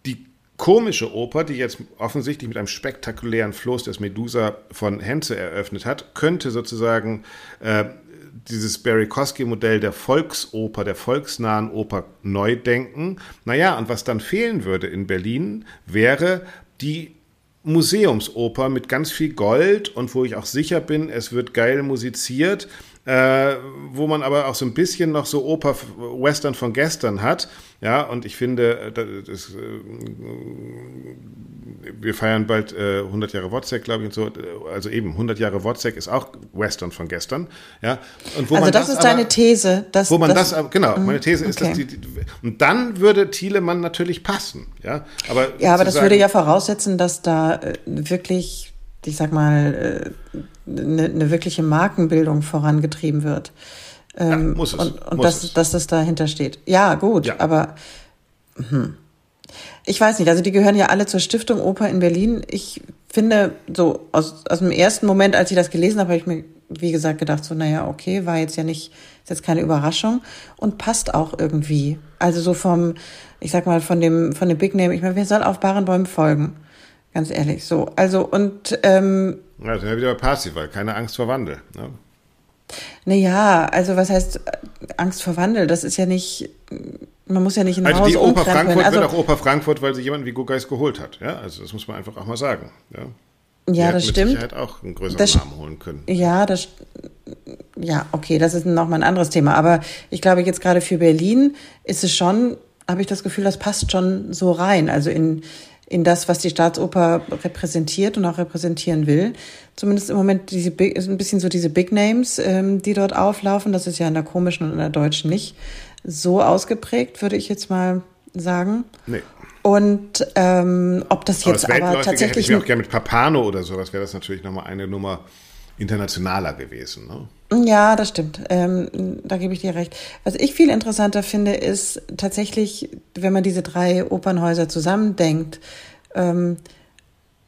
Die komische Oper, die jetzt offensichtlich mit einem spektakulären Floß des Medusa von Henze eröffnet hat, könnte sozusagen äh, dieses Barry Kosky-Modell der Volksoper, der volksnahen Oper neu denken. Naja, und was dann fehlen würde in Berlin, wäre die Museumsoper mit ganz viel Gold und wo ich auch sicher bin, es wird geil musiziert, äh, wo man aber auch so ein bisschen noch so Oper Western von gestern hat. Ja, und ich finde, äh, das, äh, wir feiern bald äh, 100 Jahre Wozzeck, glaube ich, und so. Also eben, 100 Jahre Wozzeck ist auch Western von gestern. Ja, und wo also man das, das ist aber, deine These. Dass, wo man das, das genau, meine These ist, okay. dass die, die, und dann würde Thielemann natürlich passen. Ja, aber, ja, aber das sagen, würde ja voraussetzen, dass da äh, wirklich ich sag mal, eine, eine wirkliche Markenbildung vorangetrieben wird. Ähm, ja, muss es. Und, und muss dass, es. dass das dahinter steht. Ja, gut, ja. aber hm. ich weiß nicht, also die gehören ja alle zur Stiftung Oper in Berlin. Ich finde, so aus, aus dem ersten Moment, als ich das gelesen habe, habe ich mir, wie gesagt, gedacht, so, naja, okay, war jetzt ja nicht, ist jetzt keine Überraschung und passt auch irgendwie. Also so vom, ich sag mal, von dem, von dem Big Name, ich meine, wer soll auf Barenbäumen folgen? Ganz ehrlich, so. Also, und, ähm, ja, wir wieder bei Parsival, keine Angst vor Wandel. Ne? Naja, also was heißt äh, Angst vor Wandel? Das ist ja nicht, man muss ja nicht in Also Haus die Oper Frankfurt also, wird auch Oper Frankfurt, weil sie jemanden wie Guggeis geholt hat. Ja, also das muss man einfach auch mal sagen. Ja, ja das stimmt. Sicherheit auch einen größeren das, Namen holen können. Ja, das, ja, okay, das ist nochmal ein anderes Thema. Aber ich glaube jetzt gerade für Berlin ist es schon, habe ich das Gefühl, das passt schon so rein. Also in, in das, was die Staatsoper repräsentiert und auch repräsentieren will. Zumindest im Moment diese Big, ein bisschen so diese Big Names, ähm, die dort auflaufen. Das ist ja in der komischen und in der deutschen nicht so ausgeprägt, würde ich jetzt mal sagen. Nee. Und ähm, ob das jetzt aber, aber tatsächlich. Hätte ich mir auch gerne mit Papano oder sowas wäre das natürlich nochmal eine Nummer internationaler gewesen. Ne? Ja, das stimmt. Ähm, da gebe ich dir recht. Was ich viel interessanter finde, ist tatsächlich, wenn man diese drei Opernhäuser zusammendenkt, ähm,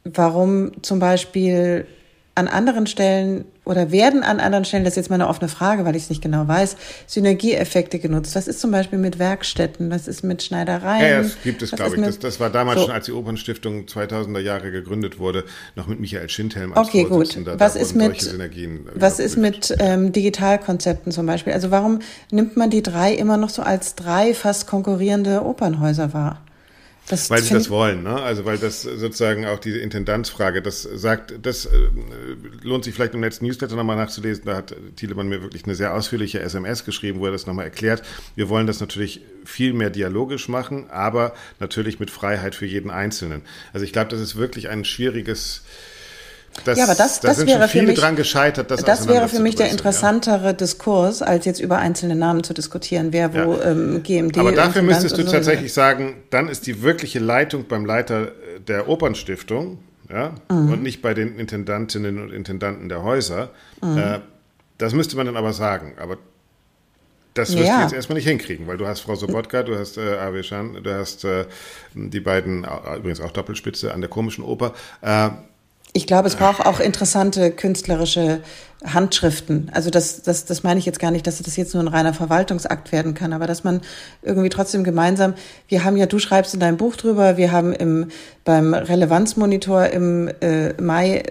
warum zum Beispiel an anderen Stellen oder werden an anderen Stellen, das ist jetzt mal eine offene Frage, weil ich es nicht genau weiß, Synergieeffekte genutzt? Was ist zum Beispiel mit Werkstätten? Was ist mit Schneidereien? Ja, das gibt es, glaube ich. Das, das, war damals so. schon, als die Opernstiftung 2000er Jahre gegründet wurde, noch mit Michael Schindhelm als okay, Vorsitzender. Gut. Was ist mit, was ist mit ähm, Digitalkonzepten zum Beispiel? Also warum nimmt man die drei immer noch so als drei fast konkurrierende Opernhäuser wahr? Das weil sie das wollen, ne? Also weil das sozusagen auch diese Intendanzfrage, das sagt, das äh, lohnt sich vielleicht im letzten Newsletter nochmal nachzulesen. Da hat Thielemann mir wirklich eine sehr ausführliche SMS geschrieben, wo er das nochmal erklärt. Wir wollen das natürlich viel mehr dialogisch machen, aber natürlich mit Freiheit für jeden Einzelnen. Also ich glaube, das ist wirklich ein schwieriges das, ja, aber das, da das wäre für mich, dran gescheitert. Das, das wäre für mich der interessantere ja. Diskurs, als jetzt über einzelne Namen zu diskutieren, wer wo ja. ähm, GMD. Aber dafür müsstest du so tatsächlich sagen, dann ist die wirkliche Leitung beim Leiter der Opernstiftung, ja, mhm. und nicht bei den Intendantinnen und Intendanten der Häuser. Mhm. Äh, das müsste man dann aber sagen. Aber das wirst ja. du jetzt erstmal nicht hinkriegen, weil du hast Frau Sobotka, du hast äh, Avi Schan, du hast äh, die beiden, äh, übrigens auch Doppelspitze an der komischen Oper. Äh, ich glaube, es braucht auch interessante künstlerische Handschriften. Also das, das, das meine ich jetzt gar nicht, dass das jetzt nur ein reiner Verwaltungsakt werden kann, aber dass man irgendwie trotzdem gemeinsam, wir haben ja, du schreibst in deinem Buch drüber, wir haben im, beim Relevanzmonitor im äh, Mai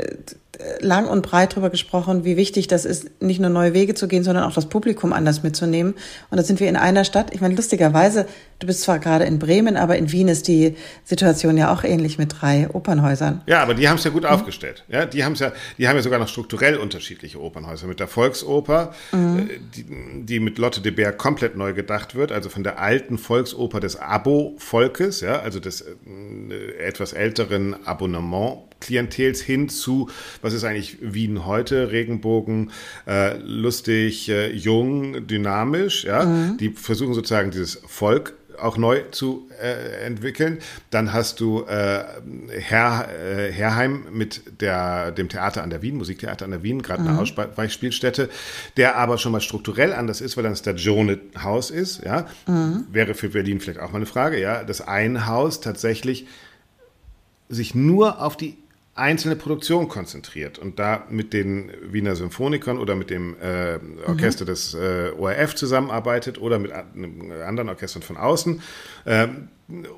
lang und breit drüber gesprochen, wie wichtig das ist, nicht nur neue Wege zu gehen, sondern auch das Publikum anders mitzunehmen. Und da sind wir in einer Stadt. Ich meine, lustigerweise, du bist zwar gerade in Bremen, aber in Wien ist die Situation ja auch ähnlich mit drei Opernhäusern. Ja, aber die haben es ja gut mhm. aufgestellt. Ja, die haben es ja, die haben ja sogar noch strukturell unterschiedliche Opernhäuser. Mit der Volksoper, mhm. Die, die mit Lotte de Beer komplett neu gedacht wird, also von der alten Volksoper des Abo-Volkes, ja, also des äh, etwas älteren Abonnement Klientels hin zu, was ist eigentlich Wien heute, Regenbogen, äh, lustig, äh, jung, dynamisch, ja, mhm. die versuchen sozusagen dieses Volk auch neu zu äh, entwickeln. Dann hast du äh, Herr, äh, Herrheim mit der, dem Theater an der Wien, Musiktheater an der Wien, gerade mhm. eine Ausweichspielstätte, der aber schon mal strukturell anders ist, weil dann das Stagione-Haus ist. Ja? Mhm. Wäre für Berlin vielleicht auch mal eine Frage. Ja? Das ein Haus tatsächlich sich nur auf die einzelne Produktion konzentriert und da mit den Wiener Symphonikern oder mit dem äh, Orchester mhm. des äh, ORF zusammenarbeitet oder mit anderen Orchestern von außen. Äh,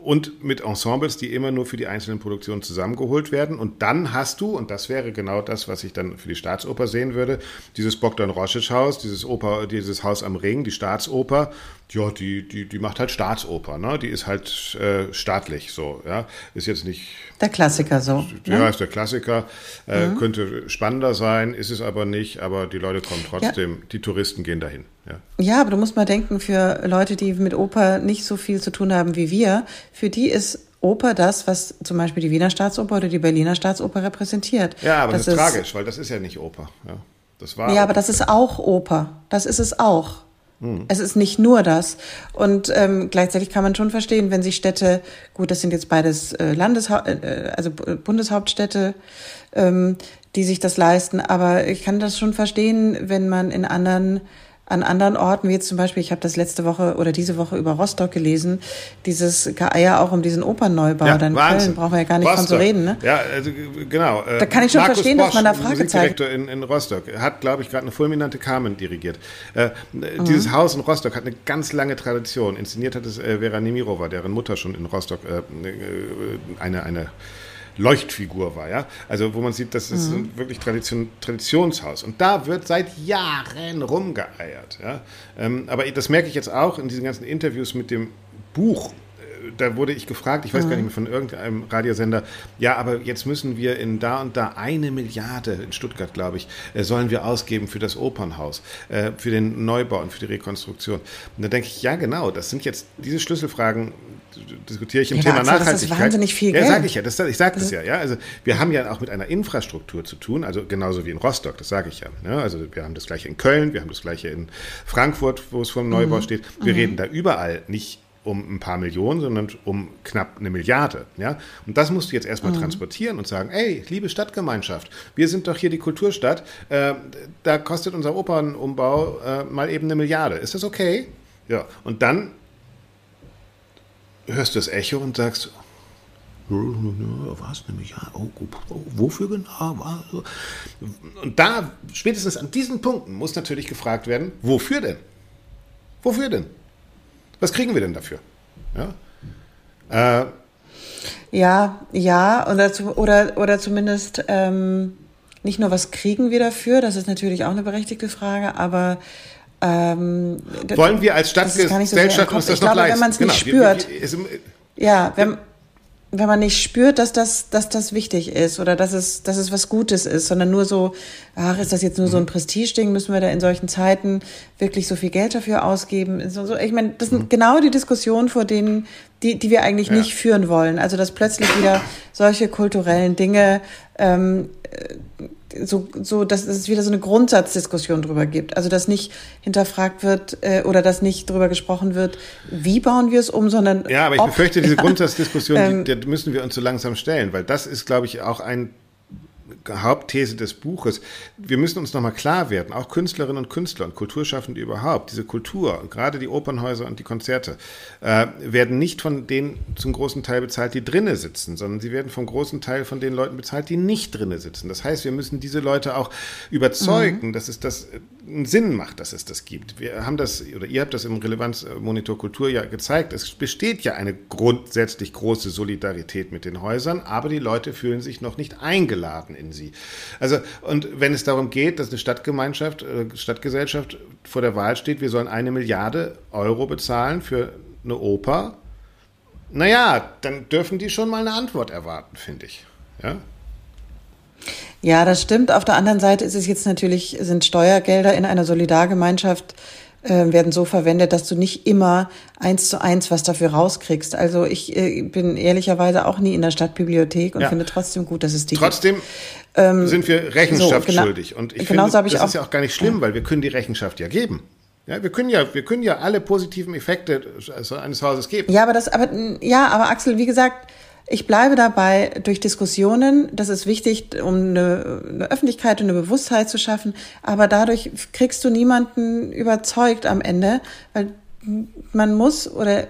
und mit Ensembles, die immer nur für die einzelnen Produktionen zusammengeholt werden. Und dann hast du, und das wäre genau das, was ich dann für die Staatsoper sehen würde, dieses Bogdan Rosic Haus, dieses Oper, dieses Haus am Ring, die Staatsoper, ja, die, die, die macht halt Staatsoper, ne? Die ist halt äh, staatlich so, ja. Ist jetzt nicht. Der Klassiker so. Ja, ne? ist der Klassiker. Äh, mhm. Könnte spannender sein, ist es aber nicht, aber die Leute kommen trotzdem, ja. die Touristen gehen dahin. Ja. ja, aber du musst mal denken, für Leute, die mit Oper nicht so viel zu tun haben wie wir, für die ist Oper das, was zum Beispiel die Wiener Staatsoper oder die Berliner Staatsoper repräsentiert. Ja, aber das, das ist tragisch, weil das ist ja nicht Oper. Ja, das war ja aber das ist auch Oper. Das ist es auch. Hm. Es ist nicht nur das. Und ähm, gleichzeitig kann man schon verstehen, wenn sich Städte, gut, das sind jetzt beides äh, Landeshau äh, also Bundeshauptstädte, ähm, die sich das leisten, aber ich kann das schon verstehen, wenn man in anderen an anderen Orten, wie jetzt zum Beispiel, ich habe das letzte Woche oder diese Woche über Rostock gelesen, dieses Geier auch um diesen Opernneubau, ja, dann Wahnsinn. Köln, brauchen wir ja gar nicht Rostock. von zu reden. Ne? Ja, also, genau. Da kann ich schon Markus verstehen, Bosch, dass man da Fragezeichen... In, in Rostock hat, glaube ich, gerade eine fulminante Carmen dirigiert. Äh, mhm. Dieses Haus in Rostock hat eine ganz lange Tradition. Inszeniert hat es äh, Vera Nemirova, deren Mutter schon in Rostock äh, äh eine, eine Leuchtfigur war, ja. Also wo man sieht, das ist mhm. wirklich Tradition, Traditionshaus. Und da wird seit Jahren rumgeeiert, ja. Ähm, aber das merke ich jetzt auch in diesen ganzen Interviews mit dem Buch da wurde ich gefragt, ich weiß mhm. gar nicht mehr von irgendeinem Radiosender, ja, aber jetzt müssen wir in da und da eine Milliarde, in Stuttgart glaube ich, äh, sollen wir ausgeben für das Opernhaus, äh, für den Neubau und für die Rekonstruktion. Und da denke ich, ja genau, das sind jetzt diese Schlüsselfragen, diskutiere ich im ja, Thema Axel, Nachhaltigkeit. Das ist wahnsinnig viel Geld. Ja, sage ich ja, das, ich sage das ja, ja. Also wir haben ja auch mit einer Infrastruktur zu tun, also genauso wie in Rostock, das sage ich ja. Ne? Also wir haben das gleiche in Köln, wir haben das gleiche in Frankfurt, wo es vom Neubau mhm. steht. Wir mhm. reden da überall nicht um ein paar Millionen, sondern um knapp eine Milliarde. Ja? Und das musst du jetzt erstmal mhm. transportieren und sagen, ey, liebe Stadtgemeinschaft, wir sind doch hier die Kulturstadt, äh, da kostet unser Opernumbau äh, mal eben eine Milliarde. Ist das okay? Ja, und dann hörst du das Echo und sagst, was, eine Milliarde? Oh, oh, wofür genau? Und da, spätestens an diesen Punkten, muss natürlich gefragt werden, wofür denn? Wofür denn? Was kriegen wir denn dafür? Ja, äh, ja, ja, oder, oder, oder zumindest ähm, nicht nur, was kriegen wir dafür, das ist natürlich auch eine berechtigte Frage, aber ähm, wollen wir als Stadtgesellschaft so uns das ich noch glaube, leisten? Wenn man es nicht genau, spürt, ja, wenn, wenn man nicht spürt, dass das, dass das wichtig ist oder dass es, dass es was Gutes ist, sondern nur so, ach, ist das jetzt nur so ein mhm. Prestigeding, müssen wir da in solchen Zeiten wirklich so viel Geld dafür ausgeben? So, ich meine, das sind mhm. genau die Diskussionen, vor denen, die, die wir eigentlich ja. nicht führen wollen. Also, dass plötzlich wieder solche kulturellen Dinge ähm, so, so, dass es wieder so eine Grundsatzdiskussion drüber gibt. Also, dass nicht hinterfragt wird äh, oder dass nicht drüber gesprochen wird, wie bauen wir es um, sondern. Ja, aber ich ob, befürchte, diese Grundsatzdiskussion, ähm, die, die müssen wir uns so langsam stellen, weil das ist, glaube ich, auch ein Hauptthese des Buches. Wir müssen uns nochmal klar werden, auch Künstlerinnen und Künstler und Kulturschaffende überhaupt, diese Kultur, gerade die Opernhäuser und die Konzerte, äh, werden nicht von denen zum großen Teil bezahlt, die drinnen sitzen, sondern sie werden vom großen Teil von den Leuten bezahlt, die nicht drinnen sitzen. Das heißt, wir müssen diese Leute auch überzeugen, mhm. dass es das einen Sinn macht, dass es das gibt. Wir haben das, oder ihr habt das im Relevanzmonitor Kultur ja gezeigt, es besteht ja eine grundsätzlich große Solidarität mit den Häusern, aber die Leute fühlen sich noch nicht eingeladen in sie. Also, und wenn es darum geht, dass eine Stadtgemeinschaft, äh, Stadtgesellschaft vor der Wahl steht, wir sollen eine Milliarde Euro bezahlen für eine Oper, naja, dann dürfen die schon mal eine Antwort erwarten, finde ich. Ja? Ja, das stimmt. Auf der anderen Seite ist es jetzt natürlich, sind Steuergelder in einer Solidargemeinschaft äh, werden so verwendet, dass du nicht immer eins zu eins was dafür rauskriegst. Also ich äh, bin ehrlicherweise auch nie in der Stadtbibliothek und ja. finde trotzdem gut, dass es die Trotzdem gibt. Ähm, sind wir Rechenschaft so, genau, schuldig. Und ich finde, das ich ist ja auch gar nicht schlimm, weil wir können die Rechenschaft ja geben. Ja, wir können ja, wir können ja alle positiven Effekte eines Hauses geben. Ja, aber das, aber ja, aber Axel, wie gesagt, ich bleibe dabei durch Diskussionen. Das ist wichtig, um eine, eine, Öffentlichkeit und eine Bewusstheit zu schaffen. Aber dadurch kriegst du niemanden überzeugt am Ende, weil man muss oder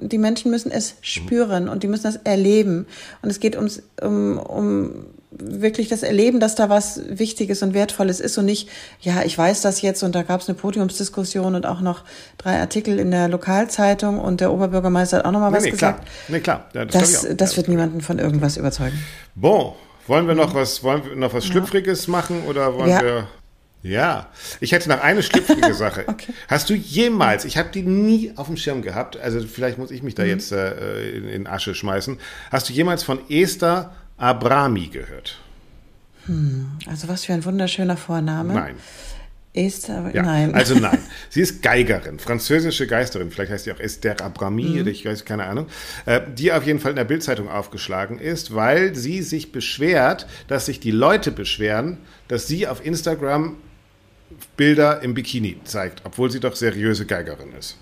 die Menschen müssen es spüren und die müssen das erleben. Und es geht ums, um, um wirklich das erleben, dass da was Wichtiges und Wertvolles ist und nicht, ja, ich weiß das jetzt und da gab es eine Podiumsdiskussion und auch noch drei Artikel in der Lokalzeitung und der Oberbürgermeister hat auch noch mal nee, was nee, gesagt. Klar. Nee, klar. Ja, das das, das wird niemanden von irgendwas überzeugen. Bon, wollen wir noch was, wollen wir noch was Schlüpfriges ja. machen oder wollen ja. wir ja, ich hätte noch eine schlüpfrige Sache. okay. Hast du jemals, ich habe die nie auf dem Schirm gehabt, also vielleicht muss ich mich da mhm. jetzt äh, in, in, Asche schmeißen. Hast du jemals von Esther Abrami gehört? Hm, also was für ein wunderschöner Vorname. Nein. Esther, ja, nein. Also nein. Sie ist Geigerin, französische Geisterin, vielleicht heißt sie auch Esther Abrami, mhm. ich weiß keine Ahnung, äh, die auf jeden Fall in der Bildzeitung aufgeschlagen ist, weil sie sich beschwert, dass sich die Leute beschweren, dass sie auf Instagram Bilder im Bikini zeigt, obwohl sie doch seriöse Geigerin ist.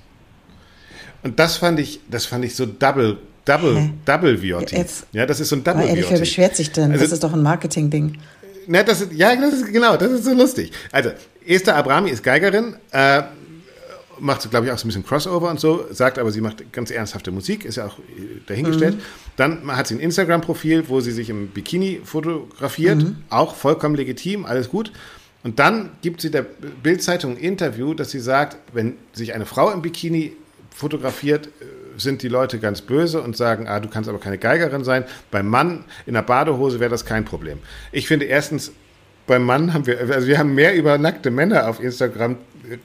Und das fand ich, das fand ich so double, double, Hä? double VOT. Jetzt, ja, das ist so ein double ehrlich, VOT. Wer beschwert sich denn? Also, das ist doch ein Marketing-Ding. Ne, das ist, ja, das ist, genau, das ist so lustig. Also, Esther Abrami ist Geigerin, äh, macht, glaube ich, auch so ein bisschen Crossover und so, sagt aber, sie macht ganz ernsthafte Musik, ist ja auch äh, dahingestellt. Mhm. Dann hat sie ein Instagram-Profil, wo sie sich im Bikini fotografiert, mhm. auch vollkommen legitim, alles gut. Und dann gibt sie der Bildzeitung ein Interview, dass sie sagt, wenn sich eine Frau im Bikini fotografiert, äh, sind die Leute ganz böse und sagen, ah, du kannst aber keine Geigerin sein. Beim Mann in der Badehose wäre das kein Problem. Ich finde erstens, beim Mann haben wir, also wir haben mehr über nackte Männer auf Instagram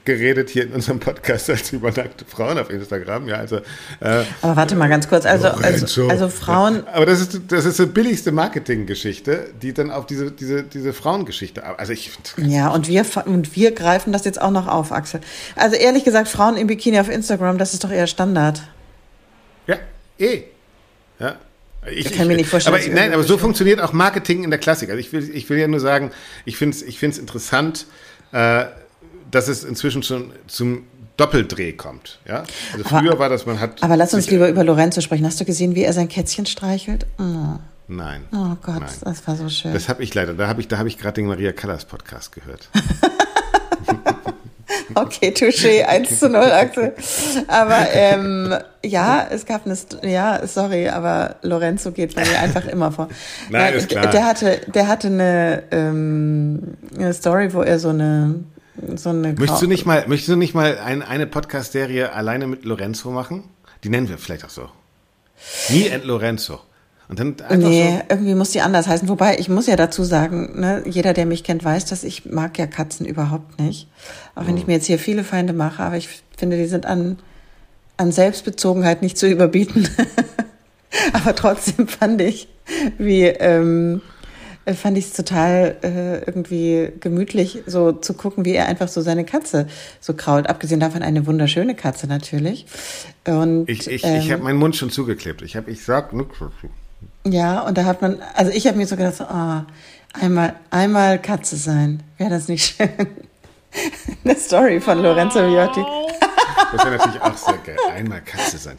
geredet hier in unserem Podcast als über nackte Frauen auf Instagram. Ja, also, äh, aber warte mal ganz kurz, also, also, also Frauen. Aber das ist, das ist die billigste Marketinggeschichte, die dann auf diese, diese, diese Frauengeschichte. Also ich. Ja, und wir, und wir greifen das jetzt auch noch auf, Axel. Also ehrlich gesagt, Frauen im Bikini auf Instagram, das ist doch eher Standard. Eh. Ja. Ich, ich kann mir nicht vorstellen. Aber, nein, aber so funktioniert auch Marketing in der Klassik. Also ich will, ich will ja nur sagen, ich finde es ich find's interessant, äh, dass es inzwischen schon zum Doppeldreh kommt. Ja? Also früher aber, war das, man hat. Aber lass uns lieber über Lorenzo sprechen. Hast du gesehen, wie er sein Kätzchen streichelt? Oh. Nein. Oh Gott, nein. das war so schön. Das habe ich leider. Da habe ich, da ich gerade den Maria Callas Podcast gehört. Okay, Touché, 1 zu 0, Axel. Aber ähm, ja, es gab eine, ja, sorry, aber Lorenzo geht bei mir einfach immer vor. Nein, ja, ist klar. Der hatte, der hatte eine, ähm, eine Story, wo er so eine, so eine. Möchtest du nicht mal, möchtest du nicht mal ein, eine Podcast-Serie alleine mit Lorenzo machen? Die nennen wir vielleicht auch so. Me and Lorenzo. Und dann einfach nee, so irgendwie muss die anders heißen. Wobei, ich muss ja dazu sagen, ne, jeder, der mich kennt, weiß, dass ich mag ja Katzen überhaupt nicht. Auch wenn ich mir jetzt hier viele Feinde mache, aber ich finde, die sind an, an Selbstbezogenheit nicht zu überbieten. aber trotzdem fand ich, wie, ähm, fand ich es total äh, irgendwie gemütlich, so zu gucken, wie er einfach so seine Katze so krault. Abgesehen davon eine wunderschöne Katze natürlich. Und, ich ich, ähm, ich habe meinen Mund schon zugeklebt. Ich habe, ich sag nichts dazu. Ja, und da hat man, also ich habe mir so gedacht, so, oh, einmal, einmal Katze sein, wäre das nicht schön? Eine Story von Lorenzo Viotti. das wäre natürlich auch sehr geil. Einmal Katze sein.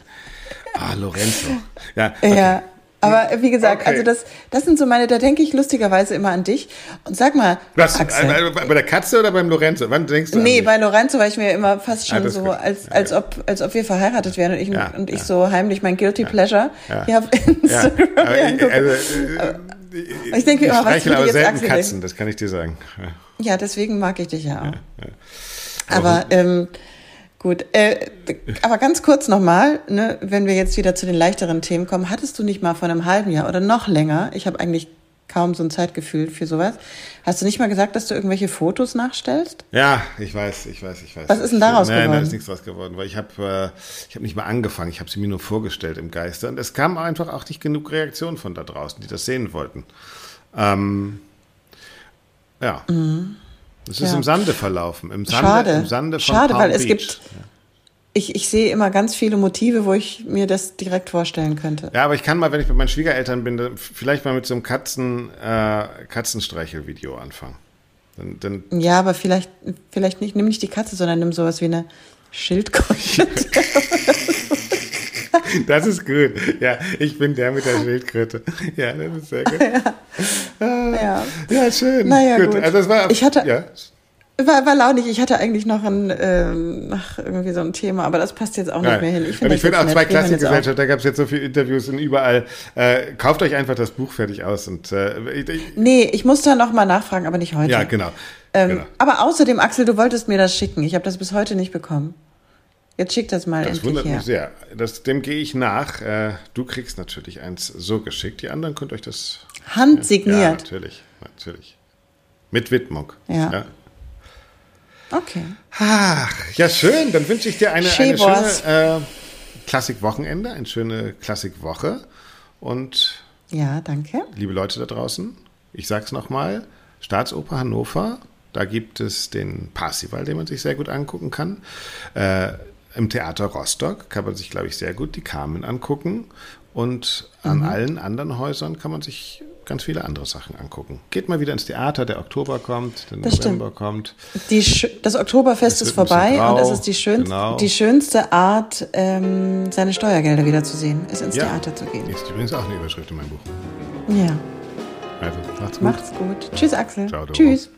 Ah, Lorenzo. Ja, okay. ja. Aber wie gesagt, okay. also das, das sind so meine, da denke ich lustigerweise immer an dich. Und sag mal, Was, Axel, äh, bei der Katze oder beim Lorenzo? Wann denkst du? Nee, bei Lorenzo war ich mir immer fast schon ah, so, als, als, ob, als ob wir verheiratet wären und ich, ja, und ich ja. so heimlich mein Guilty Pleasure hier auf Instagram ja. Aber, also, äh, ich denke immer, was ich aber selten Axel Katzen, das kann ich dir sagen. Ja, deswegen mag ich dich ja auch. Aber, ähm, Gut, äh, aber ganz kurz nochmal, ne, wenn wir jetzt wieder zu den leichteren Themen kommen, hattest du nicht mal vor einem halben Jahr oder noch länger, ich habe eigentlich kaum so ein Zeitgefühl für sowas, hast du nicht mal gesagt, dass du irgendwelche Fotos nachstellst? Ja, ich weiß, ich weiß, ich weiß. Was ist denn daraus Nein, geworden? Nein, da ist nichts draus geworden, weil ich habe äh, ich hab nicht mal angefangen, ich habe sie mir nur vorgestellt im Geiste und es kam einfach auch nicht genug Reaktionen von da draußen, die das sehen wollten. Ähm, ja. Mhm. Es ist ja. im Sande verlaufen. Im Sande, Schade. Im Sande von Schade, Palm weil es Beach. gibt. Ich, ich sehe immer ganz viele Motive, wo ich mir das direkt vorstellen könnte. Ja, aber ich kann mal, wenn ich mit meinen Schwiegereltern bin, vielleicht mal mit so einem Katzen, äh, Katzenstreichel-Video anfangen. Dann, dann ja, aber vielleicht, vielleicht nicht, nimm nicht die Katze, sondern nimm sowas wie eine Schildkröte. Das ist gut. Ja, ich bin der mit der Schildkröte. Ja, das ist sehr gut. Ja, ja. ja schön. Naja, gut. gut. Also das war, ich hatte, ja. War, war launig. Ich hatte eigentlich noch ein, ähm, ach, irgendwie so ein Thema, aber das passt jetzt auch nicht Nein. mehr hin. Ich finde ich finde auch nett. zwei. Klassengesellschaft, da gab es jetzt so viele Interviews und überall. Äh, kauft euch einfach das Buch fertig aus und äh, ich, ich, Nee, ich muss da noch mal nachfragen, aber nicht heute. ja, genau. Ähm, genau. Aber außerdem, Axel, du wolltest mir das schicken. Ich habe das bis heute nicht bekommen. Jetzt schick das mal Das wundert her. mich sehr. Das, dem gehe ich nach. Äh, du kriegst natürlich eins so geschickt. Die anderen könnt euch das. Ja, Handsigniert. natürlich, natürlich. Mit Widmung. Ja. Okay. Ach, ja, schön. Dann wünsche ich dir eine, eine schöne äh, Klassik-Wochenende, eine schöne Klassik-Woche. Und Ja, danke. liebe Leute da draußen, ich sag's nochmal: Staatsoper Hannover, da gibt es den Parsival, den man sich sehr gut angucken kann. Äh, Im Theater Rostock kann man sich, glaube ich, sehr gut die Carmen angucken. Und an allen anderen Häusern kann man sich ganz viele andere Sachen angucken. Geht mal wieder ins Theater, der Oktober kommt, der Das stimmt. November kommt. Die, das Oktoberfest Es ist vorbei und es ist die, schön, genau. die schönste Art, ähm, seine Steuergelder wiederzusehen, ist ins Ja. Theater zu gehen. Ist übrigens auch eine Überschrift in meinem Buch. Ja, Also, macht's gut. macht's gut. Tschüss, Axel. Ciao, Doro. Tschüss.